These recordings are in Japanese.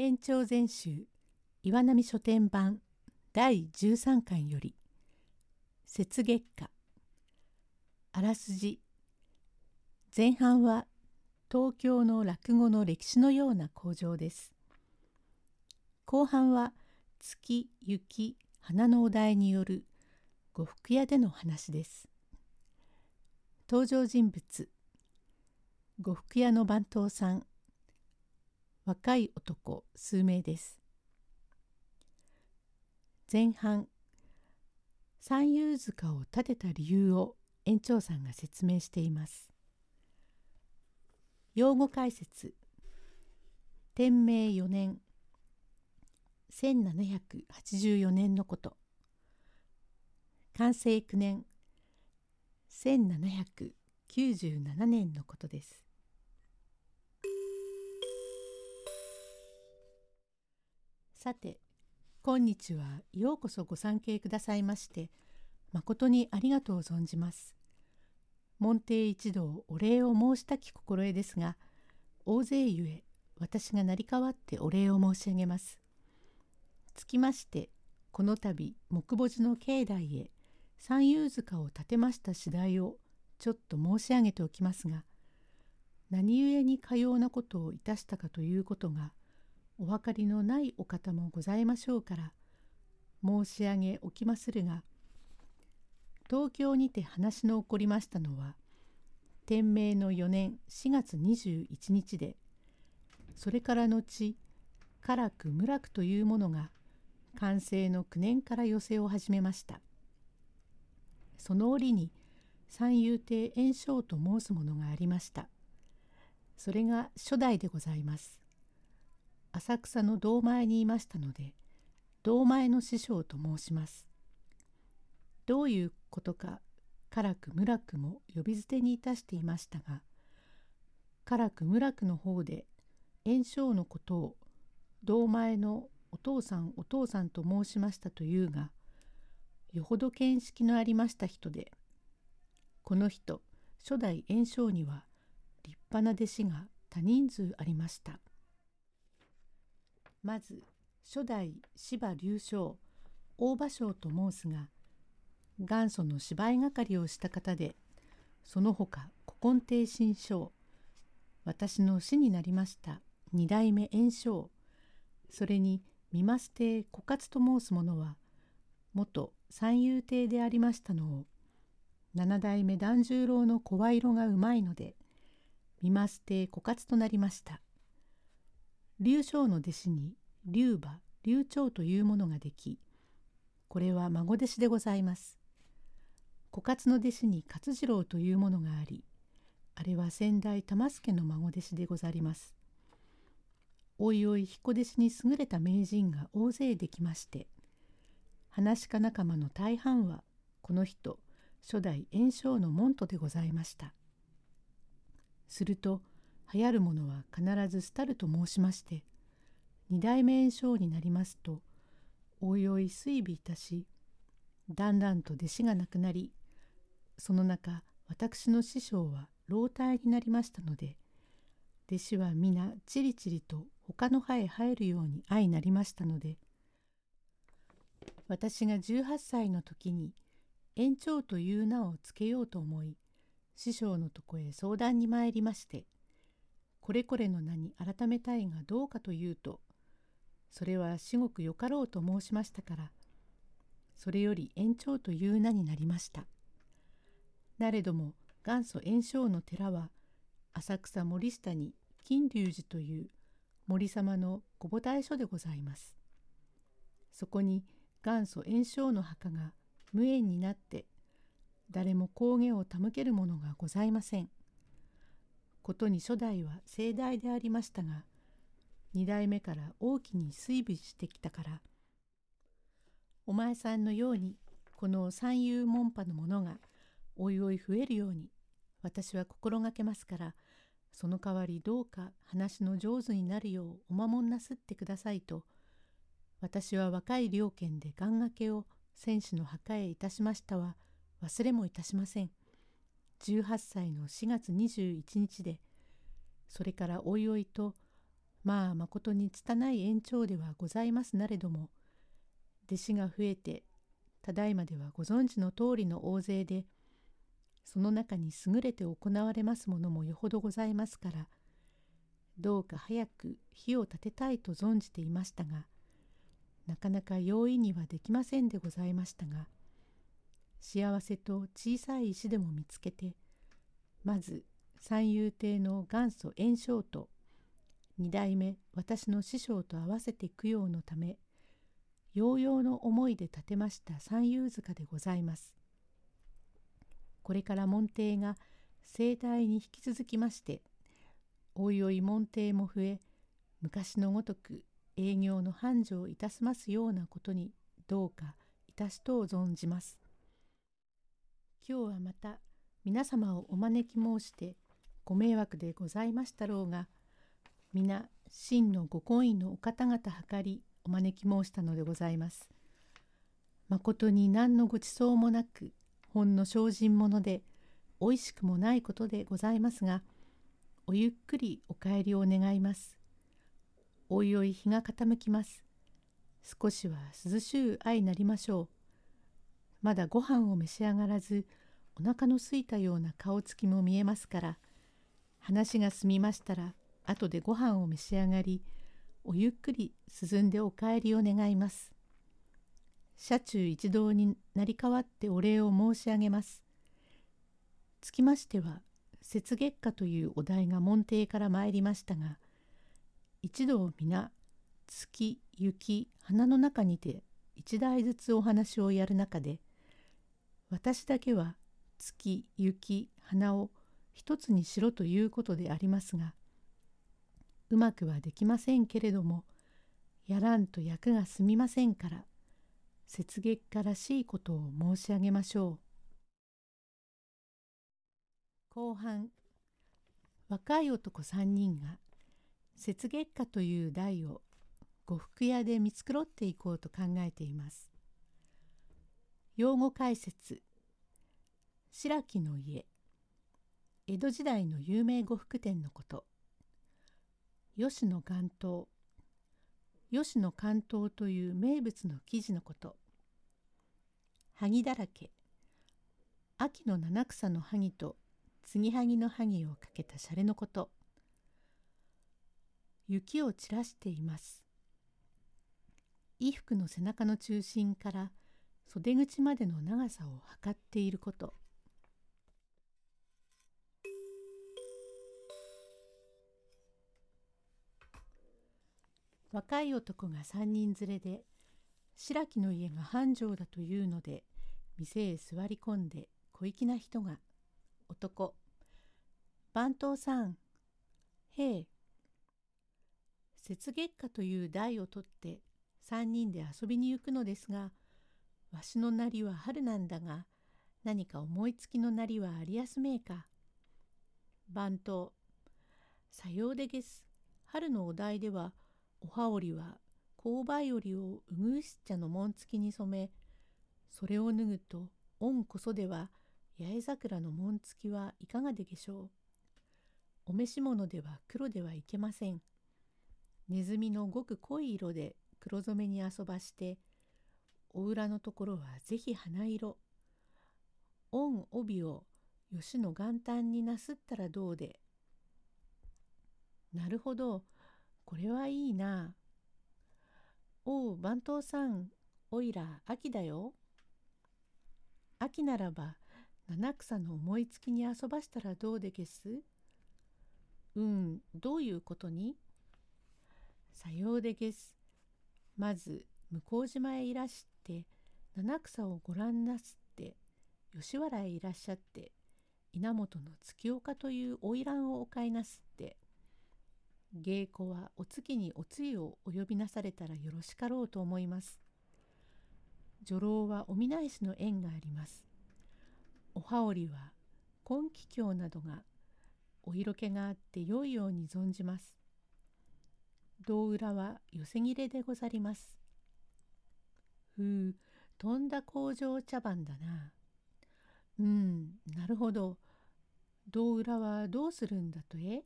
延長全集岩波書店版第13巻より雪月花あらすじ。前半は東京の落語の歴史のような工場です。後半は月雪花のお題による呉服屋での話です。登場人物。呉服屋の番頭さん若い男数名です。前半三遊塚を建てた理由を園長さんが説明しています。用語解説天明4年1784年のこと。完成9年1797年のことです。さて今日はようこそご参詣くださいまして誠にありがとう存じます。門弟一同お礼を申したき心得ですが大勢ゆえ私が成り代わってお礼を申し上げます。つきましてこの度木墓寺の境内へ三遊塚を建てました次第をちょっと申し上げておきますが何故にかようなことをいたしたかということがお分かりのないお方もございましょうから申し上げおきまするが東京にて話の起こりましたのは天明の4年4月21日でそれから後辛く村くというものが完成の9年から寄せを始めました。その折に三遊亭圓生と申すものがありました。それが初代でございます。浅草の堂前にいましたので堂前の師匠と申します。どういうことか辛く村くも呼び捨てにいたしていましたが辛く村くの方で炎症のことを堂前のお父さんお父さんと申しましたというがよほど見識のありました人でこの人初代炎症には立派な弟子が多人数ありました。まず初代芝龍将大場将と申すが元祖の芝居係をした方でその他古今亭新将私の師になりました二代目円生それに三増亭枯渇と申す者は元三遊亭でありましたのを七代目團十郎の声色がうまいので三増亭枯渇となりました。劉将の弟子に劉馬劉長というものができこれは孫弟子でございます。枯渇の弟子に勝次郎というものがありあれは先代玉助の孫弟子でござります。おいおい彦弟子に優れた名人が大勢できまして話家仲間の大半はこの人初代炎章の門徒でございました。すると流行るものは必ず廃ると申しまして二代目炎症になりますとおいおい追尾いたしだんだんと弟子がなくなりその中私の師匠は老体になりましたので弟子は皆ちりちりと他の歯へ入るように相なりましたので私が18歳の時に延長という名をつけようと思い師匠のとこへ相談に参りましてこれこれの名に改めたいがどうかというとそれは至極よかろうと申しましたからそれより延長という名になりました。なれども元祖延生の寺は浅草森下に金龍寺という森様のご母体所でございます。そこに元祖延生の墓が無縁になって誰も工芸を手向けるものがございません。ことに初代は盛大でありましたが二代目から大きに追尾してきたからお前さんのようにこの三遊門派のものがおいおい増えるように私は心がけますからその代わりどうか話の上手になるようお守んなすってくださいと私は若い両家で願掛けを戦士の墓へいたしましたは忘れもいたしません。18歳の4月21日でそれからおいおいとまあまことに拙い延長ではございますなれども弟子が増えてただいまではご存知の通りの大勢でその中に優れて行われますものもよほどございますからどうか早く火を立てたいと存じていましたがなかなか容易にはできませんでございましたが幸せと小さい石でも見つけてまず三遊亭の元祖炎章と二代目私の師匠と合わせて供養のため揚々の思いで建てました三遊塚でございます。これから門弟が盛大に引き続きましておいおい門弟も増え昔のごとく営業の繁盛いたしますようなことにどうかいたしとう存じます。今日はまた皆様をお招き申してご迷惑でございましたろうが皆真のご婚姻のお方々計りお招き申したのでございます。まことに何のごちそうもなくほんの精進者でおいしくもないことでございますがおゆっくりお帰りを願います。おいおい日が傾きます。少しは涼しゅう相なりましょう。まだご飯を召し上がらずお腹の空いたような顔つきも見えますから話が済みましたら後でご飯を召し上がりおゆっくり涼んでお帰りを願います。車中一同になり代わってお礼を申し上げます。つきましては雪月花というお題が門弟から参りましたが一同皆月雪花の中にて一台ずつお話をやる中で私だけは月雪花を一つにしろということでありますがうまくはできませんけれどもやらんと役が済みませんから雪月花らしいことを申し上げましょう。後半若い男3人が雪月花という題を呉服屋で見繕っていこうと考えています。用語解説。白木の家。江戸時代の有名呉服店のこと。吉野関東吉野関東という名物の生地のこと。萩だらけ。秋の七草の萩と。継ぎはぎの萩をかけたシャレのこと。雪を散らしています。衣服の背中の中心から袖口までの長さを測っていること。若い男が三人連れで白木の家が繁盛だというので店へ座り込んで小粋な人が男番頭さんへえ雪月花という台を取って三人で遊びに行くのですがわしのなりは春なんだが何か思いつきのなりはありやすめえか。番頭さようでげす春のお題ではお羽織は勾配織をうぐいす茶の紋付きに染めそれを脱ぐと恩こそでは八重桜の紋付きはいかがでげしょう。お召し物では黒ではいけません。ネズミのごく濃い色で黒染めに遊ばしてお裏のところはぜひ花色。恩帯を吉の元旦になすったらどうで。なるほど。これはいいな。おう、番頭さん、おいら、秋だよ。秋ならば、七草の思いつきに遊ばしたらどうでげす？うん、どういうことに？さようでげす。まず、向島へいらしてて、七草をご覧なすって、吉原へいらっしゃって、稲本の月岡という花魁をお買いなすって、芸妓はお月におつゆをお呼びなされたらよろしかろうと思います。女郎はお見ないしの縁があります。お羽織は金気境などがお色気があって良いように存じます。胴裏は寄せ切れでござります。ふう、とんだ工場茶番だな。うん、なるほど。胴裏はどうするんだとえ？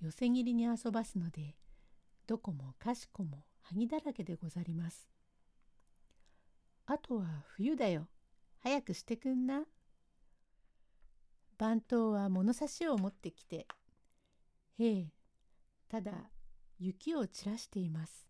寄せ切りに遊ばすのでどこもかしこも萩だらけでござります。あとは冬だよ。早くしてくんな。番頭は物差しを持ってきて、へえ、ただ雪を散らしています。